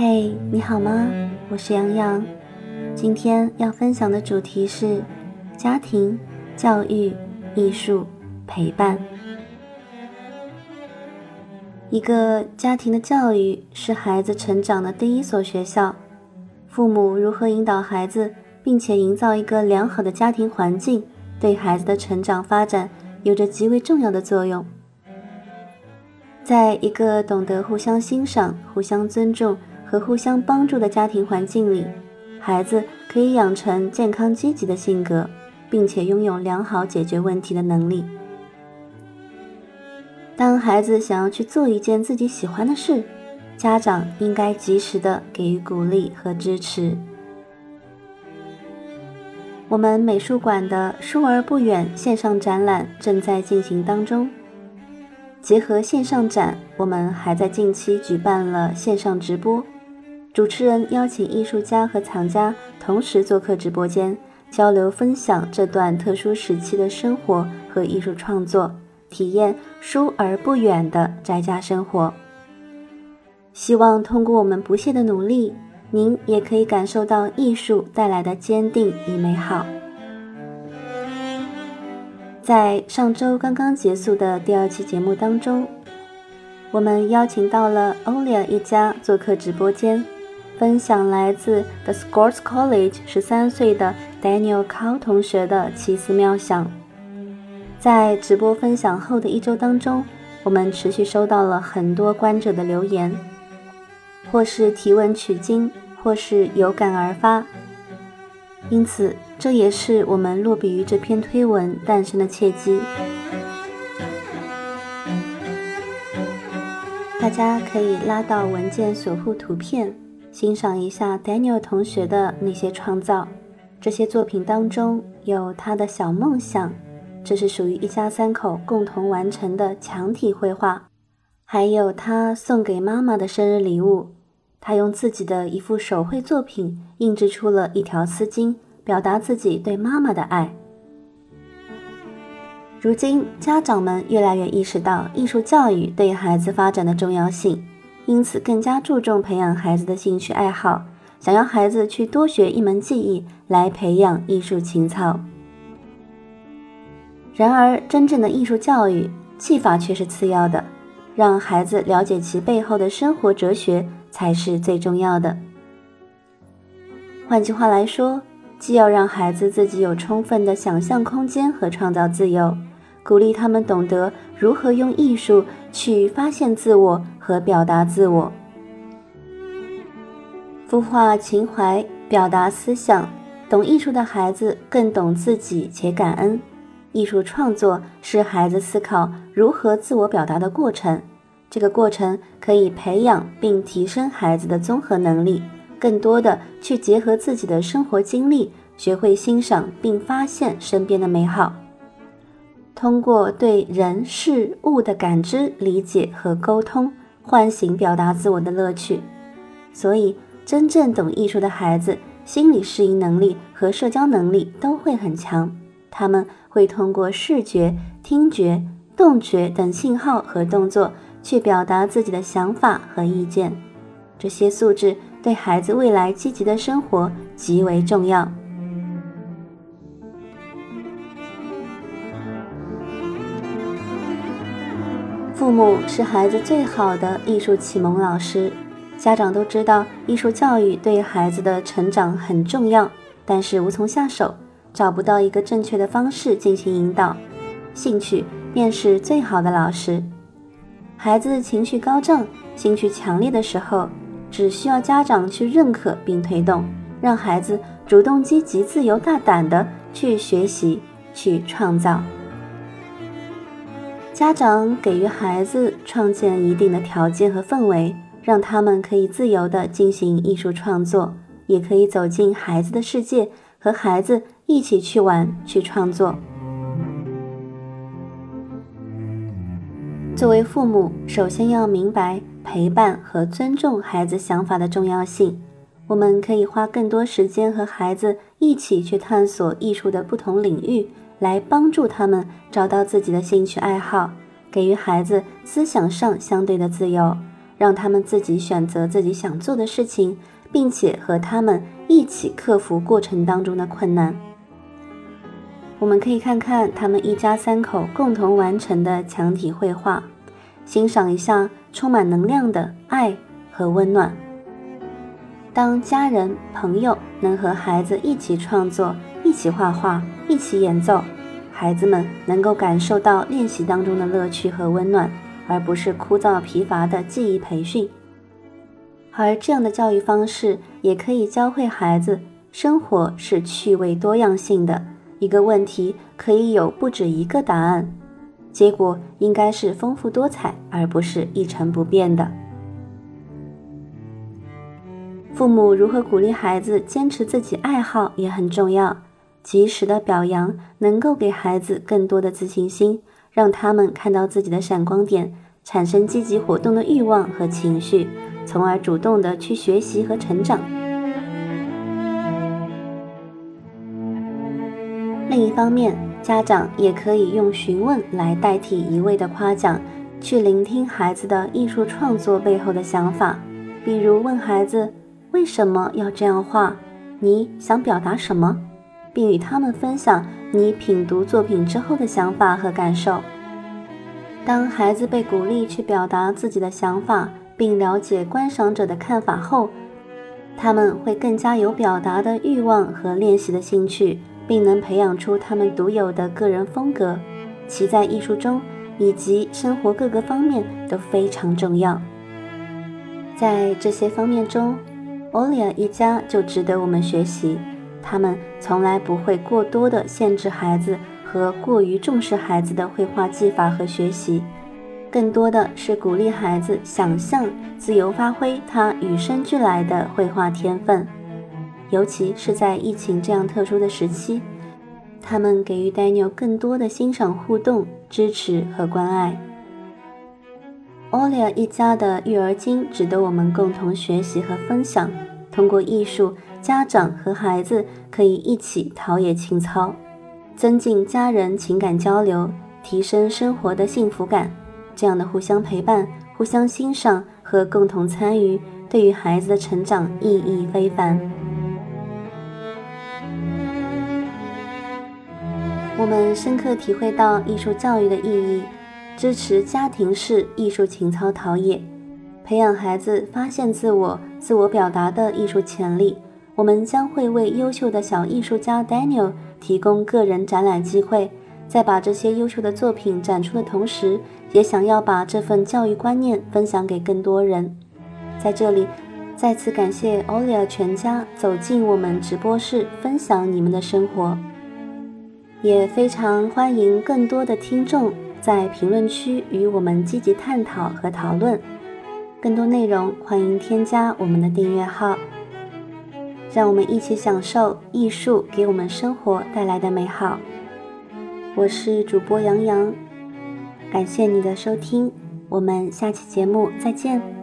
嘿，你好吗？我是洋洋。今天要分享的主题是家庭教育、艺术陪伴。一个家庭的教育是孩子成长的第一所学校。父母如何引导孩子，并且营造一个良好的家庭环境，对孩子的成长发展有着极为重要的作用。在一个懂得互相欣赏、互相尊重和互相帮助的家庭环境里，孩子可以养成健康积极的性格，并且拥有良好解决问题的能力。当孩子想要去做一件自己喜欢的事，家长应该及时的给予鼓励和支持。我们美术馆的“疏而不远”线上展览正在进行当中。结合线上展，我们还在近期举办了线上直播，主持人邀请艺术家和藏家同时做客直播间，交流分享这段特殊时期的生活和艺术创作。体验疏而不远的宅家生活。希望通过我们不懈的努力，您也可以感受到艺术带来的坚定与美好。在上周刚刚结束的第二期节目当中，我们邀请到了 Olia 一家做客直播间，分享来自 The Scores College 十三岁的 Daniel Cow 同学的奇思妙想。在直播分享后的一周当中，我们持续收到了很多观者的留言，或是提问取经，或是有感而发。因此，这也是我们落笔于这篇推文诞生的契机。大家可以拉到文件所附图片，欣赏一下 Daniel 同学的那些创造。这些作品当中有他的小梦想。这是属于一家三口共同完成的墙体绘画，还有他送给妈妈的生日礼物。他用自己的一幅手绘作品印制出了一条丝巾，表达自己对妈妈的爱。如今，家长们越来越意识到艺术教育对孩子发展的重要性，因此更加注重培养孩子的兴趣爱好，想要孩子去多学一门技艺来培养艺术情操。然而，真正的艺术教育技法却是次要的，让孩子了解其背后的生活哲学才是最重要的。换句话来说，既要让孩子自己有充分的想象空间和创造自由，鼓励他们懂得如何用艺术去发现自我和表达自我，孵化情怀，表达思想。懂艺术的孩子更懂自己且感恩。艺术创作是孩子思考如何自我表达的过程，这个过程可以培养并提升孩子的综合能力，更多的去结合自己的生活经历，学会欣赏并发现身边的美好，通过对人事物的感知、理解和沟通，唤醒表达自我的乐趣。所以，真正懂艺术的孩子，心理适应能力和社交能力都会很强，他们。会通过视觉、听觉、动觉等信号和动作去表达自己的想法和意见，这些素质对孩子未来积极的生活极为重要。父母是孩子最好的艺术启蒙老师，家长都知道艺术教育对孩子的成长很重要，但是无从下手。找不到一个正确的方式进行引导，兴趣便是最好的老师。孩子情绪高涨、兴趣强烈的时候，只需要家长去认可并推动，让孩子主动、积极、自由、大胆的去学习、去创造。家长给予孩子创建一定的条件和氛围，让他们可以自由的进行艺术创作，也可以走进孩子的世界，和孩子。一起去玩，去创作。作为父母，首先要明白陪伴和尊重孩子想法的重要性。我们可以花更多时间和孩子一起去探索艺术的不同领域，来帮助他们找到自己的兴趣爱好，给予孩子思想上相对的自由，让他们自己选择自己想做的事情，并且和他们一起克服过程当中的困难。我们可以看看他们一家三口共同完成的墙体绘画，欣赏一下充满能量的爱和温暖。当家人朋友能和孩子一起创作、一起画画、一起演奏，孩子们能够感受到练习当中的乐趣和温暖，而不是枯燥疲乏的记忆培训。而这样的教育方式也可以教会孩子，生活是趣味多样性的。一个问题可以有不止一个答案，结果应该是丰富多彩，而不是一成不变的。父母如何鼓励孩子坚持自己爱好也很重要，及时的表扬能够给孩子更多的自信心，让他们看到自己的闪光点，产生积极活动的欲望和情绪，从而主动的去学习和成长。另一方面，家长也可以用询问来代替一味的夸奖，去聆听孩子的艺术创作背后的想法。比如问孩子为什么要这样画，你想表达什么，并与他们分享你品读作品之后的想法和感受。当孩子被鼓励去表达自己的想法，并了解观赏者的看法后，他们会更加有表达的欲望和练习的兴趣。并能培养出他们独有的个人风格，其在艺术中以及生活各个方面都非常重要。在这些方面中，欧利亚一家就值得我们学习。他们从来不会过多的限制孩子和过于重视孩子的绘画技法和学习，更多的是鼓励孩子想象、自由发挥他与生俱来的绘画天分。尤其是在疫情这样特殊的时期，他们给予 Daniel 更多的欣赏、互动、支持和关爱。Olia 一家的育儿经值得我们共同学习和分享。通过艺术，家长和孩子可以一起陶冶情操，增进家人情感交流，提升生活的幸福感。这样的互相陪伴、互相欣赏和共同参与，对于孩子的成长意义非凡。我们深刻体会到艺术教育的意义，支持家庭式艺术情操陶冶，培养孩子发现自我、自我表达的艺术潜力。我们将会为优秀的小艺术家 Daniel 提供个人展览机会，在把这些优秀的作品展出的同时，也想要把这份教育观念分享给更多人。在这里，再次感谢 Olia 全家走进我们直播室，分享你们的生活。也非常欢迎更多的听众在评论区与我们积极探讨和讨论。更多内容，欢迎添加我们的订阅号。让我们一起享受艺术给我们生活带来的美好。我是主播杨洋，感谢你的收听，我们下期节目再见。